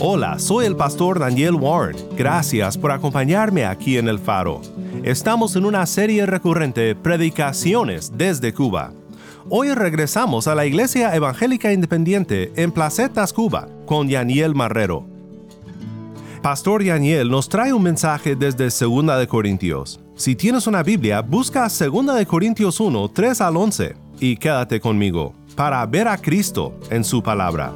Hola, soy el pastor Daniel Warren. Gracias por acompañarme aquí en el faro. Estamos en una serie recurrente Predicaciones desde Cuba. Hoy regresamos a la Iglesia Evangélica Independiente en Placetas, Cuba, con Daniel Marrero. Pastor Daniel nos trae un mensaje desde 2 de Corintios. Si tienes una Biblia, busca 2 de Corintios 1, 3 al 11 y quédate conmigo para ver a Cristo en su palabra.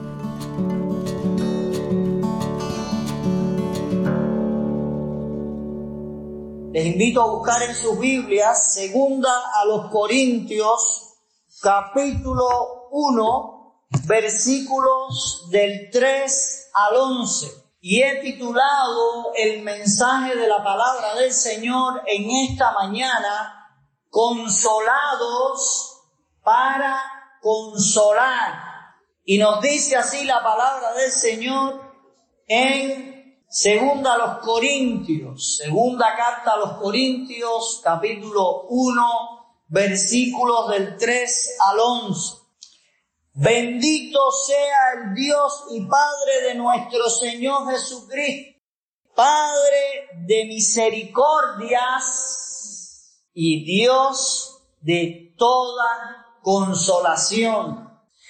Les invito a buscar en sus Biblias, segunda a los Corintios, capítulo 1, versículos del 3 al 11. Y he titulado el mensaje de la palabra del Señor en esta mañana, consolados para consolar. Y nos dice así la palabra del Señor en Segunda a los Corintios, segunda carta a los Corintios, capítulo 1, versículos del 3 al 11. Bendito sea el Dios y Padre de nuestro Señor Jesucristo, Padre de misericordias y Dios de toda consolación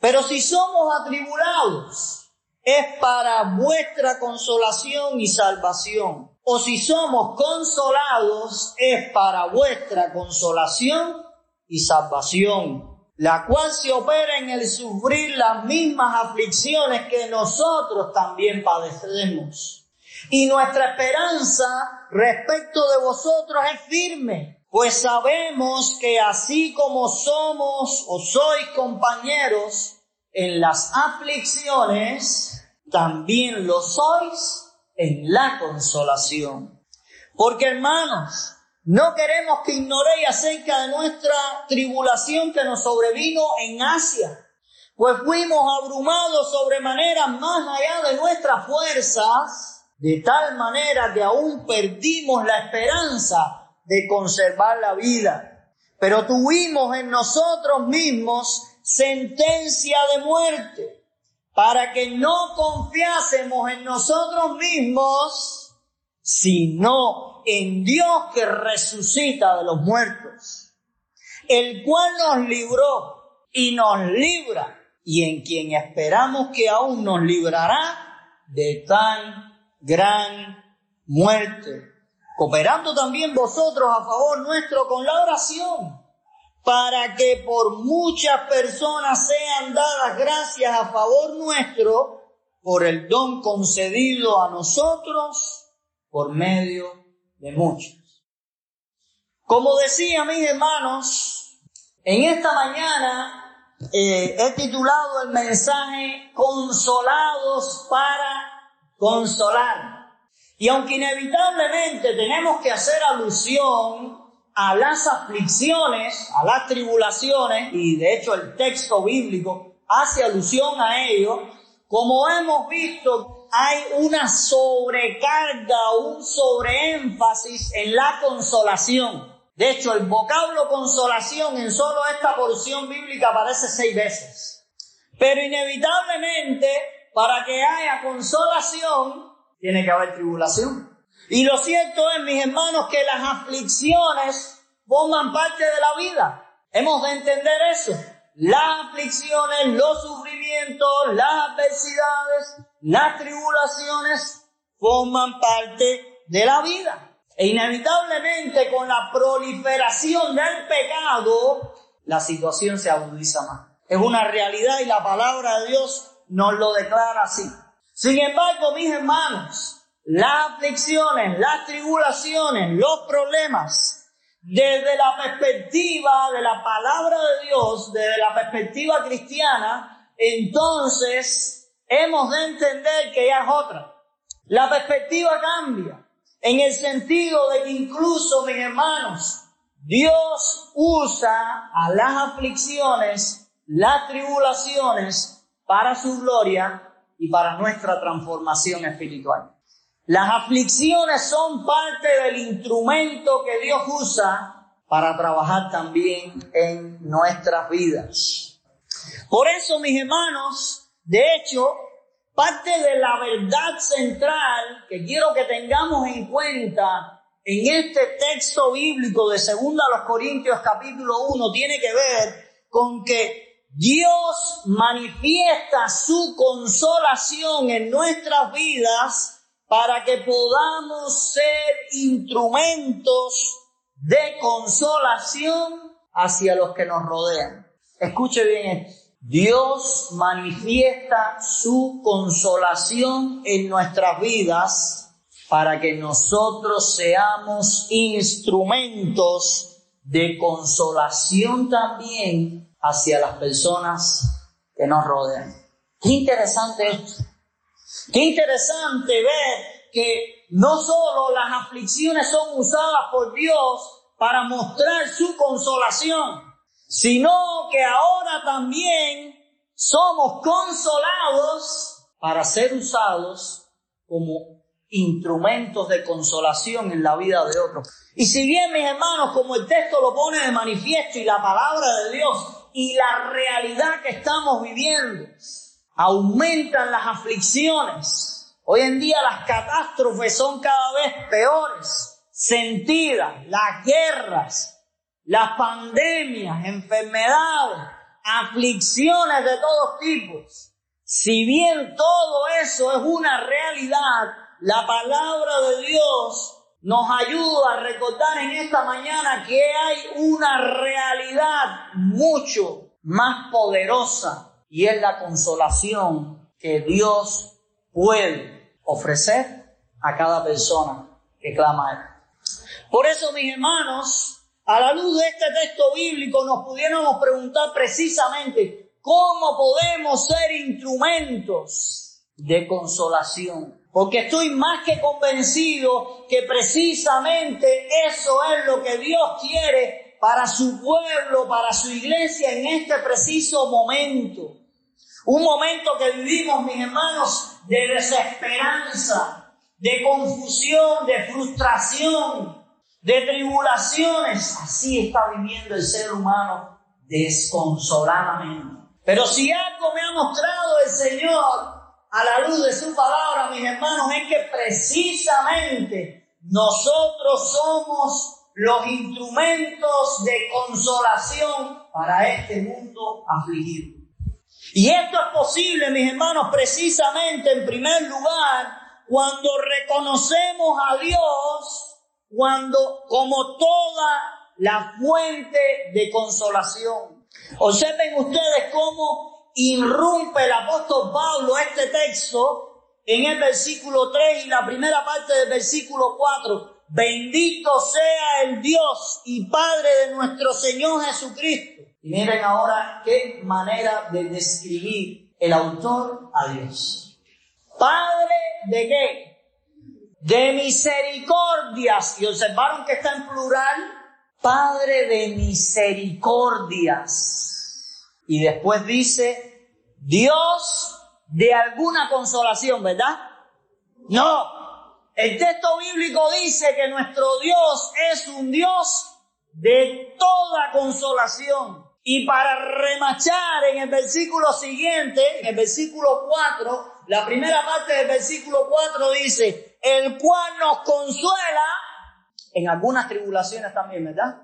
pero si somos atribulados, es para vuestra consolación y salvación. O si somos consolados, es para vuestra consolación y salvación, la cual se opera en el sufrir las mismas aflicciones que nosotros también padecemos. Y nuestra esperanza respecto de vosotros es firme, pues sabemos que así como somos o sois compañeros en las aflicciones, también lo sois en la consolación. Porque hermanos, no queremos que ignoréis acerca de nuestra tribulación que nos sobrevino en Asia, pues fuimos abrumados sobremanera más allá de nuestras fuerzas, de tal manera que aún perdimos la esperanza de conservar la vida. Pero tuvimos en nosotros mismos sentencia de muerte, para que no confiásemos en nosotros mismos, sino en Dios que resucita de los muertos, el cual nos libró y nos libra, y en quien esperamos que aún nos librará de tan gran muerte, cooperando también vosotros a favor nuestro con la oración para que por muchas personas sean dadas gracias a favor nuestro por el don concedido a nosotros por medio de muchos. Como decía mis hermanos, en esta mañana eh, he titulado el mensaje Consolados para consolar. Y aunque inevitablemente tenemos que hacer alusión a las aflicciones, a las tribulaciones, y de hecho el texto bíblico hace alusión a ello, como hemos visto, hay una sobrecarga, un sobreénfasis en la consolación. De hecho, el vocablo consolación en solo esta porción bíblica aparece seis veces. Pero inevitablemente, para que haya consolación, tiene que haber tribulación. Y lo cierto es, mis hermanos, que las aflicciones forman parte de la vida. Hemos de entender eso. Las aflicciones, los sufrimientos, las adversidades, las tribulaciones forman parte de la vida. E inevitablemente con la proliferación del pecado, la situación se agudiza más. Es una realidad y la palabra de Dios nos lo declara así. Sin embargo, mis hermanos, las aflicciones, las tribulaciones, los problemas, desde la perspectiva de la palabra de Dios, desde la perspectiva cristiana, entonces hemos de entender que ya es otra. La perspectiva cambia en el sentido de que incluso, mis hermanos, Dios usa a las aflicciones, las tribulaciones para su gloria y para nuestra transformación espiritual. Las aflicciones son parte del instrumento que Dios usa para trabajar también en nuestras vidas. Por eso, mis hermanos, de hecho, parte de la verdad central que quiero que tengamos en cuenta en este texto bíblico de 2 Corintios capítulo 1 tiene que ver con que Dios manifiesta su consolación en nuestras vidas para que podamos ser instrumentos de consolación hacia los que nos rodean. Escuche bien esto. Dios manifiesta su consolación en nuestras vidas para que nosotros seamos instrumentos de consolación también hacia las personas que nos rodean. Qué interesante esto. Qué interesante ver que no solo las aflicciones son usadas por Dios para mostrar su consolación, sino que ahora también somos consolados para ser usados como instrumentos de consolación en la vida de otros. Y si bien, mis hermanos, como el texto lo pone de manifiesto y la palabra de Dios y la realidad que estamos viviendo, aumentan las aflicciones. Hoy en día las catástrofes son cada vez peores, sentidas, las guerras, las pandemias, enfermedades, aflicciones de todos tipos. Si bien todo eso es una realidad, la palabra de Dios nos ayuda a recordar en esta mañana que hay una realidad mucho más poderosa y es la consolación que Dios puede ofrecer a cada persona que clama a Él. Por eso, mis hermanos, a la luz de este texto bíblico nos pudiéramos preguntar precisamente cómo podemos ser instrumentos de consolación. Porque estoy más que convencido que precisamente eso es lo que Dios quiere para su pueblo, para su iglesia en este preciso momento. Un momento que vivimos, mis hermanos, de desesperanza, de confusión, de frustración, de tribulaciones. Así está viviendo el ser humano desconsoladamente. Pero si algo me ha mostrado el Señor a la luz de su palabra, mis hermanos, es que precisamente nosotros somos los instrumentos de consolación para este mundo afligido. Y esto es posible, mis hermanos, precisamente en primer lugar, cuando reconocemos a Dios cuando, como toda la fuente de consolación. Observen ustedes cómo irrumpe el apóstol Pablo este texto en el versículo 3 y la primera parte del versículo 4. Bendito sea el Dios y Padre de nuestro Señor Jesucristo. Y miren ahora qué manera de describir el autor a Dios. Padre de qué? de misericordias. Y observaron que está en plural, Padre de misericordias. Y después dice, Dios de alguna consolación, ¿verdad? No. El texto bíblico dice que nuestro Dios es un Dios de toda consolación. Y para remachar en el versículo siguiente, en el versículo 4, la primera parte del versículo 4 dice, el cual nos consuela en algunas tribulaciones también, ¿verdad?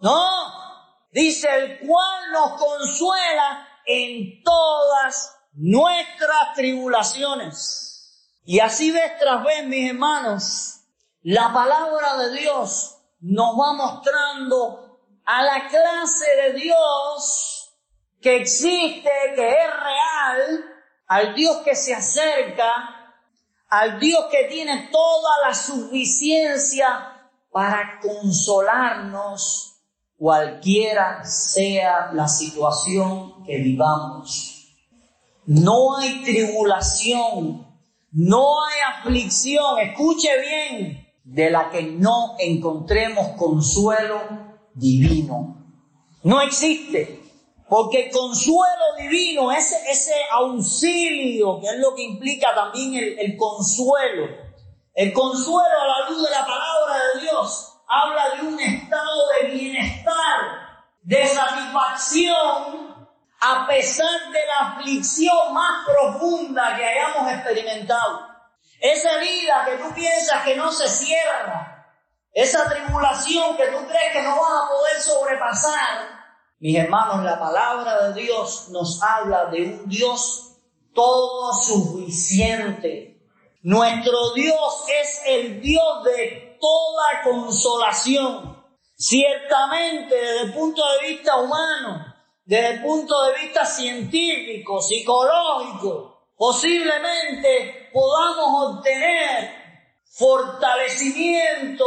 No, dice el cual nos consuela en todas nuestras tribulaciones. Y así vez tras vez, mis hermanos, la palabra de Dios nos va mostrando a la clase de Dios que existe, que es real, al Dios que se acerca al Dios que tiene toda la suficiencia para consolarnos cualquiera sea la situación que vivamos. No hay tribulación, no hay aflicción, escuche bien, de la que no encontremos consuelo divino. No existe. Porque el consuelo divino, ese, ese auxilio, que es lo que implica también el, el consuelo, el consuelo a la luz de la palabra de Dios, habla de un estado de bienestar, de satisfacción, a pesar de la aflicción más profunda que hayamos experimentado. Esa herida que tú piensas que no se cierra, esa tribulación que tú crees que no vas a poder sobrepasar, mis hermanos, la palabra de Dios nos habla de un Dios todo suficiente. Nuestro Dios es el Dios de toda consolación. Ciertamente, desde el punto de vista humano, desde el punto de vista científico, psicológico, posiblemente podamos obtener fortalecimiento,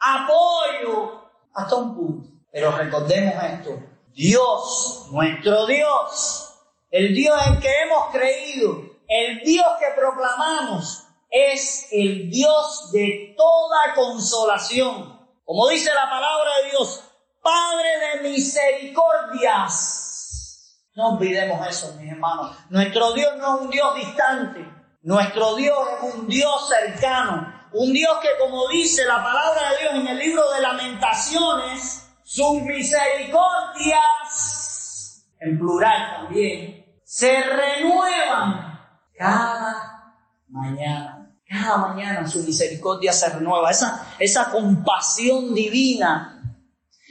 apoyo, hasta un punto. Pero recordemos esto, Dios, nuestro Dios, el Dios en que hemos creído, el Dios que proclamamos, es el Dios de toda consolación. Como dice la palabra de Dios, Padre de misericordias. No olvidemos eso, mis hermanos. Nuestro Dios no es un Dios distante. Nuestro Dios es un Dios cercano. Un Dios que, como dice la palabra de Dios en el libro de lamentaciones, sus misericordias, en plural también, se renuevan cada mañana. Cada mañana su misericordia se renueva. Esa, esa compasión divina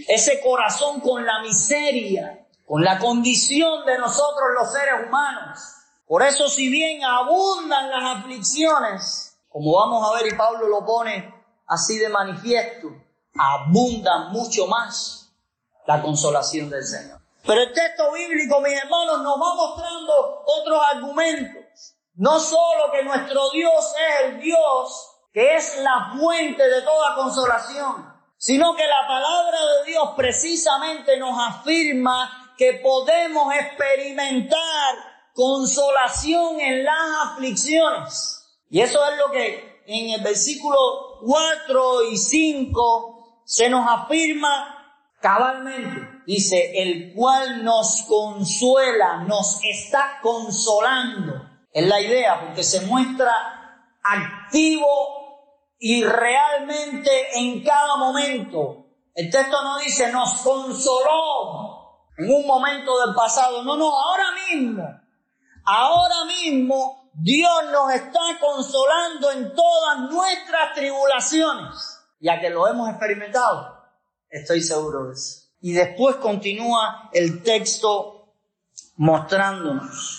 ese corazón con la miseria, con la condición de nosotros los seres humanos. Por eso si bien abundan las aflicciones, como vamos a ver y Pablo lo pone así de manifiesto, abundan mucho más la consolación del Señor. Pero el texto bíblico, mis hermanos, nos va mostrando otros argumentos. No solo que nuestro Dios es el Dios que es la fuente de toda consolación, sino que la palabra de Dios precisamente nos afirma que podemos experimentar consolación en las aflicciones. Y eso es lo que en el versículo 4 y 5 se nos afirma cabalmente. Dice, el cual nos consuela, nos está consolando. Es la idea, porque se muestra activo y realmente en cada momento. El texto no dice nos consoló en un momento del pasado, no, no, ahora mismo, ahora mismo Dios nos está consolando en todas nuestras tribulaciones, ya que lo hemos experimentado, estoy seguro de eso. Y después continúa el texto mostrándonos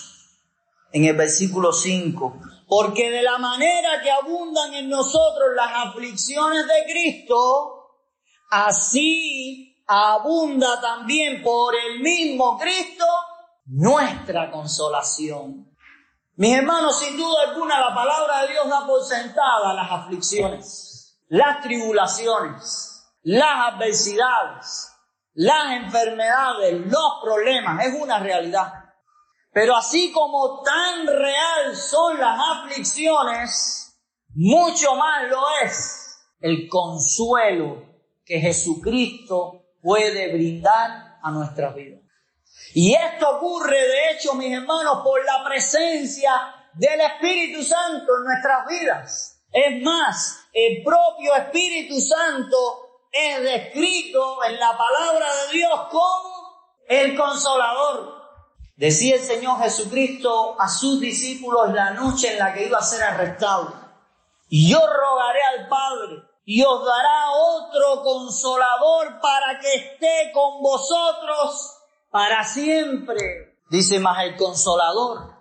en el versículo 5 porque de la manera que abundan en nosotros las aflicciones de Cristo, así abunda también por el mismo Cristo nuestra consolación. Mis hermanos, sin duda alguna, la palabra de Dios da por sentada las aflicciones, las tribulaciones, las adversidades, las enfermedades, los problemas. Es una realidad. Pero así como tan real son las aflicciones, mucho más lo es el consuelo que Jesucristo puede brindar a nuestras vidas. Y esto ocurre, de hecho, mis hermanos, por la presencia del Espíritu Santo en nuestras vidas. Es más, el propio Espíritu Santo es descrito en la palabra de Dios como el consolador. Decía el Señor Jesucristo a sus discípulos la noche en la que iba a ser arrestado. Y yo rogaré al Padre y os dará otro consolador para que esté con vosotros para siempre. Dice más el consolador,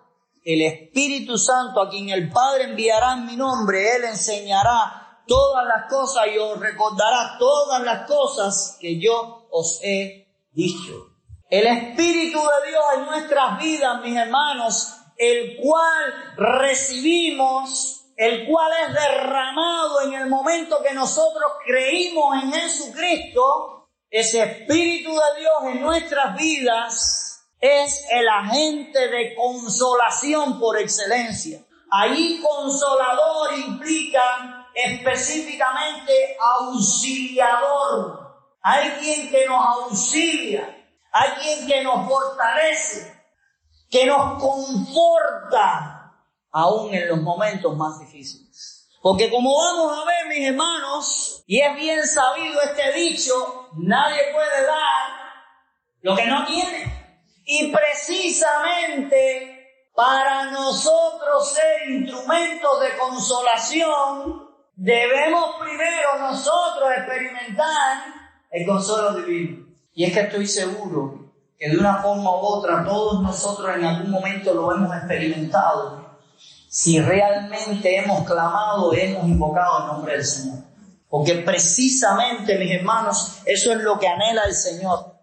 el Espíritu Santo a quien el Padre enviará en mi nombre, Él enseñará todas las cosas y os recordará todas las cosas que yo os he dicho. El Espíritu de Dios en nuestras vidas, mis hermanos, el cual recibimos, el cual es derramado en el momento que nosotros creímos en Jesucristo, ese Espíritu de Dios en nuestras vidas es el agente de consolación por excelencia. Ahí consolador implica específicamente auxiliador. Hay quien que nos auxilia, hay quien que nos fortalece, que nos conforta, aún en los momentos más difíciles. Porque como vamos a ver, mis hermanos, y es bien sabido este dicho, nadie puede dar lo que no tiene. Y precisamente para nosotros ser instrumentos de consolación, debemos primero nosotros experimentar el consuelo divino. Y es que estoy seguro que de una forma u otra todos nosotros en algún momento lo hemos experimentado. Si realmente hemos clamado, hemos invocado el nombre del Señor. Porque precisamente, mis hermanos, eso es lo que anhela el Señor.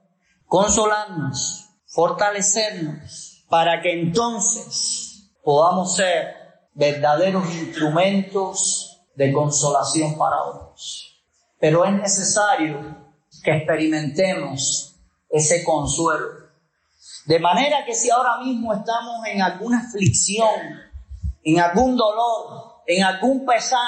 Consolarnos, fortalecernos, para que entonces podamos ser verdaderos instrumentos de consolación para otros. Pero es necesario que experimentemos ese consuelo. De manera que si ahora mismo estamos en alguna aflicción, en algún dolor, en algún pesar,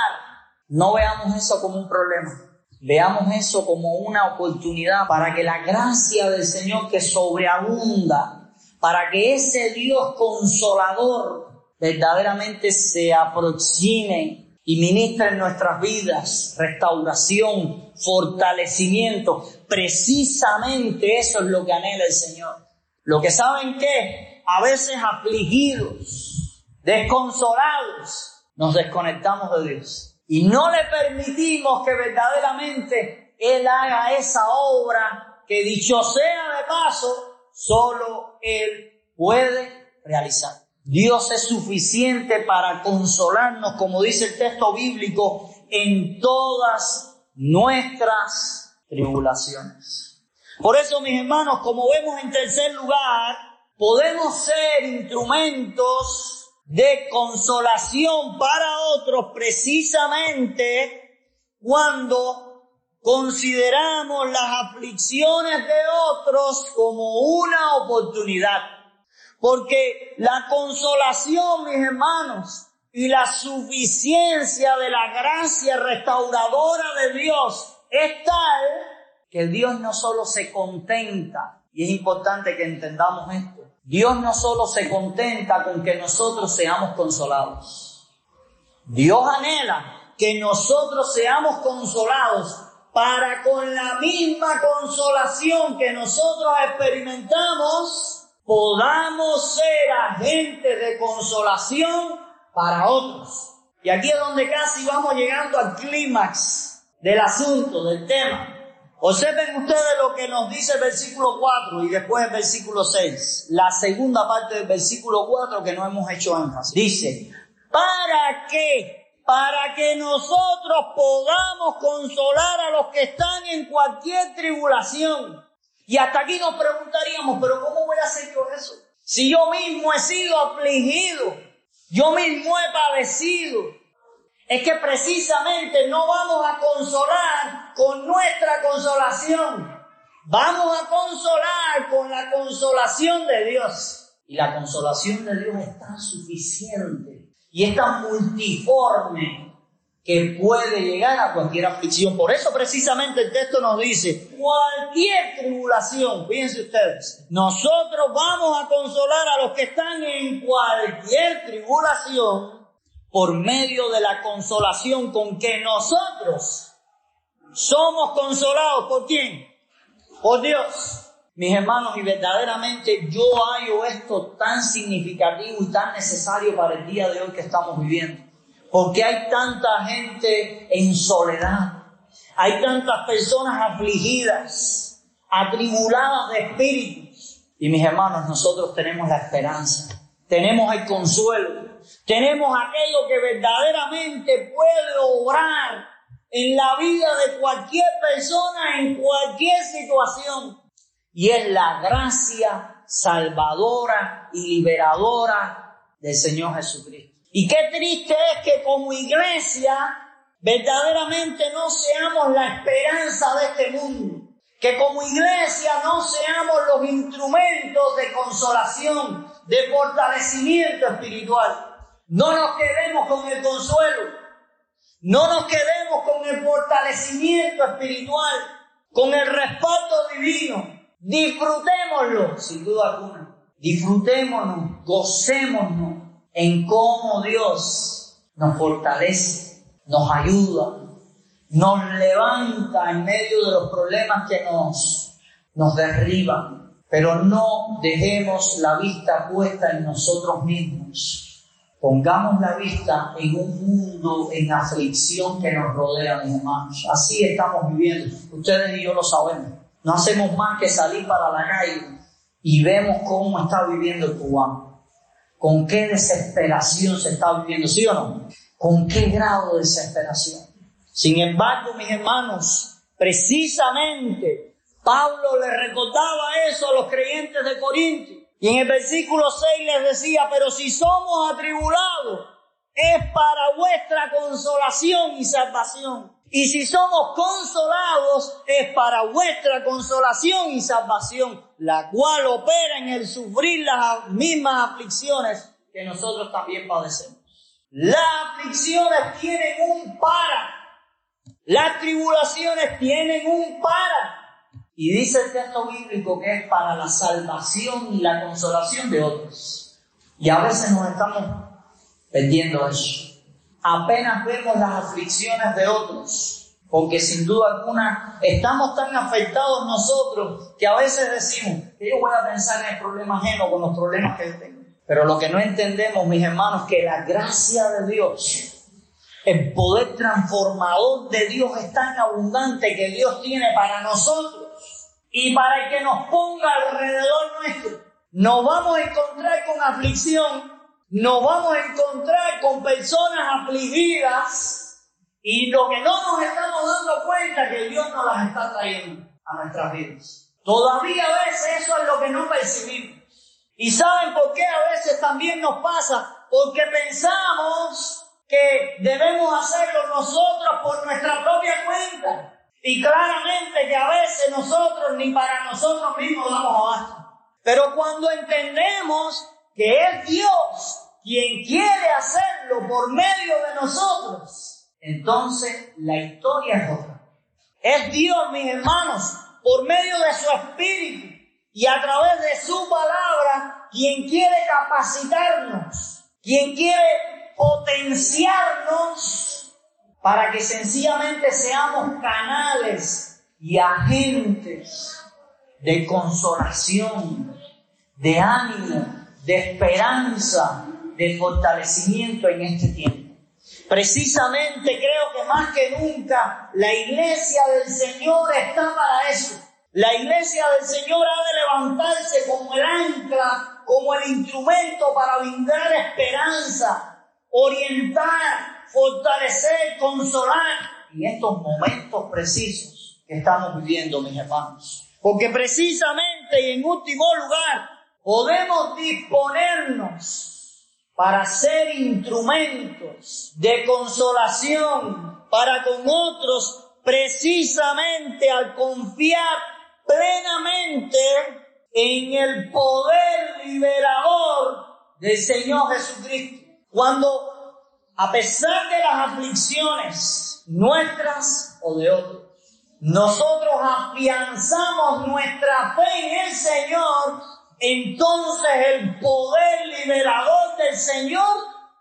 no veamos eso como un problema. Veamos eso como una oportunidad para que la gracia del Señor que sobreabunda, para que ese Dios consolador verdaderamente se aproxime y ministra en nuestras vidas restauración, fortalecimiento. Precisamente eso es lo que anhela el Señor. Lo que saben que a veces afligidos, desconsolados, nos desconectamos de Dios. Y no le permitimos que verdaderamente Él haga esa obra que dicho sea de paso, solo Él puede realizar. Dios es suficiente para consolarnos, como dice el texto bíblico, en todas nuestras tribulaciones. Por eso, mis hermanos, como vemos en tercer lugar, podemos ser instrumentos de consolación para otros precisamente cuando consideramos las aflicciones de otros como una oportunidad porque la consolación, mis hermanos, y la suficiencia de la gracia restauradora de Dios es tal que Dios no solo se contenta, y es importante que entendamos esto, Dios no solo se contenta con que nosotros seamos consolados. Dios anhela que nosotros seamos consolados para con la misma consolación que nosotros experimentamos, podamos ser agentes de consolación para otros. Y aquí es donde casi vamos llegando al clímax del asunto, del tema. Observen ustedes lo que nos dice el versículo 4 y después el versículo 6. La segunda parte del versículo 4 que no hemos hecho énfasis. Dice, ¿para qué? Para que nosotros podamos consolar a los que están en cualquier tribulación y hasta aquí nos preguntaríamos, pero ¿cómo voy a hacer yo eso? Si yo mismo he sido afligido, yo mismo he padecido. Es que precisamente no vamos a consolar con nuestra consolación. Vamos a consolar con la consolación de Dios. Y la consolación de Dios es tan suficiente y es tan multiforme que puede llegar a cualquier aflicción. Por eso precisamente el texto nos dice, cualquier tribulación, fíjense ustedes, nosotros vamos a consolar a los que están en cualquier tribulación por medio de la consolación con que nosotros somos consolados. ¿Por quién? Por Dios. Mis hermanos, y verdaderamente yo hallo esto tan significativo y tan necesario para el día de hoy que estamos viviendo. Porque hay tanta gente en soledad. Hay tantas personas afligidas, atribuladas de espíritus. Y mis hermanos, nosotros tenemos la esperanza, tenemos el consuelo, tenemos aquello que verdaderamente puede obrar en la vida de cualquier persona, en cualquier situación. Y es la gracia salvadora y liberadora del Señor Jesucristo. Y qué triste es que como iglesia verdaderamente no seamos la esperanza de este mundo. Que como iglesia no seamos los instrumentos de consolación, de fortalecimiento espiritual. No nos quedemos con el consuelo. No nos quedemos con el fortalecimiento espiritual, con el respaldo divino. Disfrutémoslo, sin duda alguna. Disfrutémonos, gocémonos en cómo Dios nos fortalece, nos ayuda, nos levanta en medio de los problemas que nos, nos derriban. Pero no dejemos la vista puesta en nosotros mismos. Pongamos la vista en un mundo en aflicción que nos rodea, mis hermanos. Así estamos viviendo. Ustedes y yo lo sabemos. No hacemos más que salir para la calle y vemos cómo está viviendo el cubano. Con qué desesperación se está viviendo, ¿sí o no? Con qué grado de desesperación. Sin embargo, mis hermanos, precisamente Pablo le recordaba eso a los creyentes de Corinto. Y en el versículo 6 les decía, pero si somos atribulados, es para vuestra consolación y salvación. Y si somos consolados, es para vuestra consolación y salvación, la cual opera en el sufrir las mismas aflicciones que nosotros también padecemos. Las aflicciones tienen un para. Las tribulaciones tienen un para. Y dice el texto bíblico que es para la salvación y la consolación de otros. Y a veces nos estamos perdiendo eso apenas vemos las aflicciones de otros, porque sin duda alguna estamos tan afectados nosotros que a veces decimos que yo voy a pensar en el problema ajeno con los problemas que tengo. Pero lo que no entendemos, mis hermanos, que la gracia de Dios, el poder transformador de Dios es tan abundante que Dios tiene para nosotros y para el que nos ponga alrededor nuestro. Nos vamos a encontrar con aflicción, nos vamos a encontrar con personas afligidas y lo que no nos estamos dando cuenta es que Dios nos las está trayendo a nuestras vidas. Todavía a veces eso es lo que no percibimos. ¿Y saben por qué a veces también nos pasa? Porque pensamos que debemos hacerlo nosotros por nuestra propia cuenta. Y claramente que a veces nosotros ni para nosotros mismos damos abasto. Pero cuando entendemos que es Dios quien quiere hacerlo por medio de nosotros, entonces la historia es otra. Es Dios, mis hermanos, por medio de su espíritu y a través de su palabra, quien quiere capacitarnos, quien quiere potenciarnos para que sencillamente seamos canales y agentes de consolación, de ánimo, de esperanza, de fortalecimiento en este tiempo. Precisamente creo que más que nunca la iglesia del Señor está para eso. La iglesia del Señor ha de levantarse como el ancla, como el instrumento para brindar esperanza, orientar, fortalecer, consolar en estos momentos precisos que estamos viviendo, mis hermanos. Porque precisamente y en último lugar, podemos disponernos para ser instrumentos de consolación para con otros precisamente al confiar plenamente en el poder liberador del Señor Jesucristo. Cuando a pesar de las aflicciones nuestras o de otros, nosotros afianzamos nuestra fe en el Señor entonces el poder liberador del Señor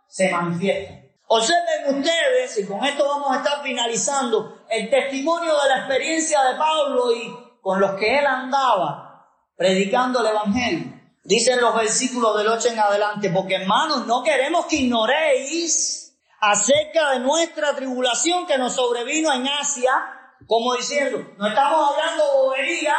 se manifiesta. Observen ustedes, y con esto vamos a estar finalizando, el testimonio de la experiencia de Pablo y con los que él andaba predicando el Evangelio. Dicen los versículos del 8 en adelante, porque hermanos, no queremos que ignoréis acerca de nuestra tribulación que nos sobrevino en Asia, como diciendo, no estamos hablando bobería,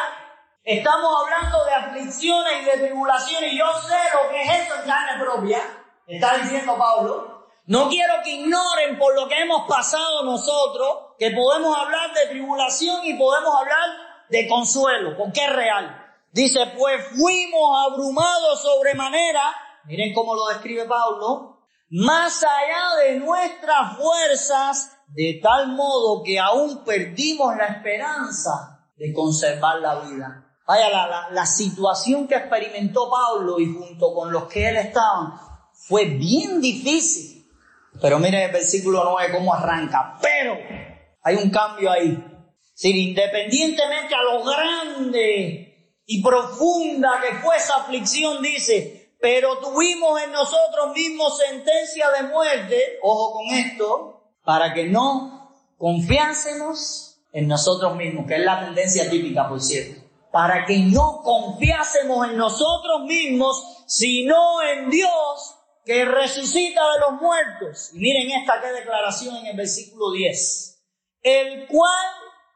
Estamos hablando de aflicciones y de tribulaciones yo sé lo que es eso en carne propia, está diciendo Pablo. No quiero que ignoren por lo que hemos pasado nosotros, que podemos hablar de tribulación y podemos hablar de consuelo, porque es real. Dice, pues fuimos abrumados sobremanera, miren cómo lo describe Pablo, más allá de nuestras fuerzas, de tal modo que aún perdimos la esperanza de conservar la vida. Vaya, la, la, situación que experimentó Pablo y junto con los que él estaban fue bien difícil. Pero miren el versículo 9 cómo arranca. Pero hay un cambio ahí. Si independientemente a lo grande y profunda que fue esa aflicción, dice, pero tuvimos en nosotros mismos sentencia de muerte, ojo con esto, para que no confiásemos en nosotros mismos, que es la tendencia típica, por cierto para que no confiásemos en nosotros mismos, sino en Dios que resucita de los muertos. Y miren esta que declaración en el versículo 10. El cual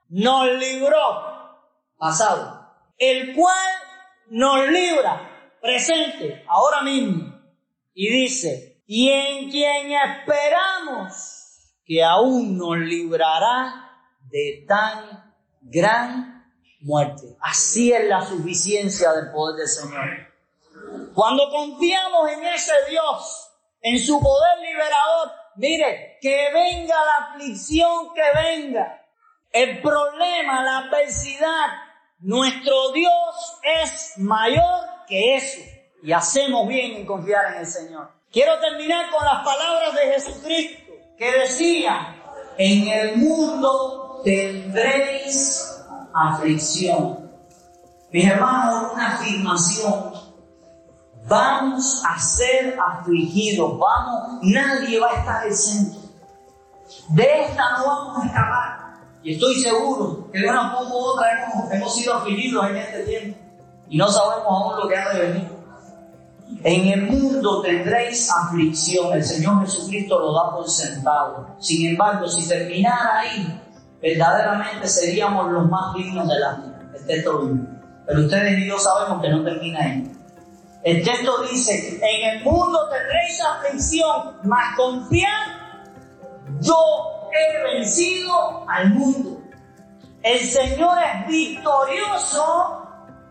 nos libró, pasado, el cual nos libra, presente, ahora mismo. Y dice, y en quien esperamos que aún nos librará de tan gran muerte. Así es la suficiencia del poder del Señor. Cuando confiamos en ese Dios, en su poder liberador, mire, que venga la aflicción que venga, el problema, la adversidad, nuestro Dios es mayor que eso. Y hacemos bien en confiar en el Señor. Quiero terminar con las palabras de Jesucristo que decía, en el mundo tendréis aflicción. Mis hermanos, una afirmación. Vamos a ser afligidos, vamos, nadie va a estar exento. De esta no vamos a escapar. Y estoy seguro que de una forma u otra hemos, hemos sido afligidos en este tiempo. Y no sabemos aún lo que ha de venir. En el mundo tendréis aflicción. El Señor Jesucristo lo da por sentado. Sin embargo, si terminara ahí, verdaderamente seríamos los más dignos de la El texto dice. Pero ustedes y yo sabemos que no termina ahí. El texto dice, en el mundo tendréis aflicción, mas confiad, yo he vencido al mundo. El Señor es victorioso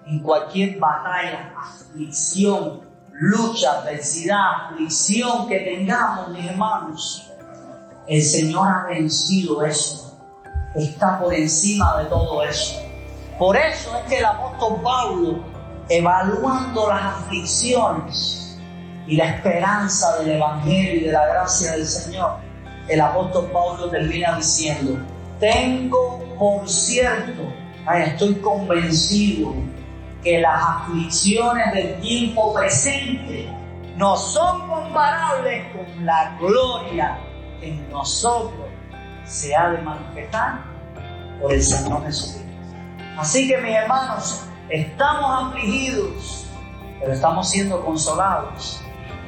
en cualquier batalla, aflicción, lucha, adversidad, aflicción que tengamos, mis hermanos. El Señor ha vencido eso está por encima de todo eso. Por eso es que el apóstol Pablo, evaluando las aflicciones y la esperanza del Evangelio y de la gracia del Señor, el apóstol Pablo termina diciendo, tengo por cierto, estoy convencido que las aflicciones del tiempo presente no son comparables con la gloria en nosotros se ha de manifestar por el Señor Jesucristo. Así que mis hermanos, estamos afligidos, pero estamos siendo consolados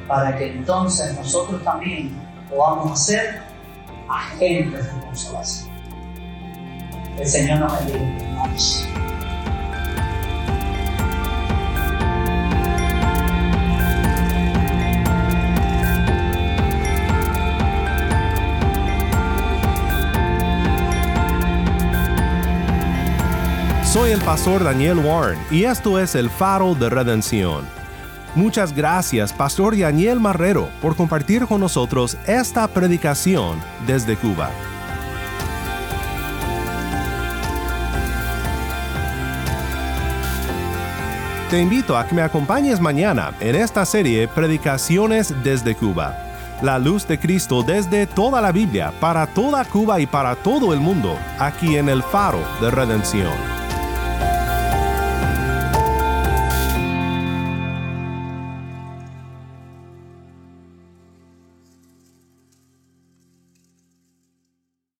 para que entonces nosotros también podamos ser agentes de consolación. El Señor nos bendiga, hermanos. Soy el pastor Daniel Warren y esto es el faro de redención. Muchas gracias, Pastor Daniel Marrero, por compartir con nosotros esta predicación desde Cuba. Te invito a que me acompañes mañana en esta serie Predicaciones desde Cuba. La luz de Cristo desde toda la Biblia, para toda Cuba y para todo el mundo, aquí en el faro de redención.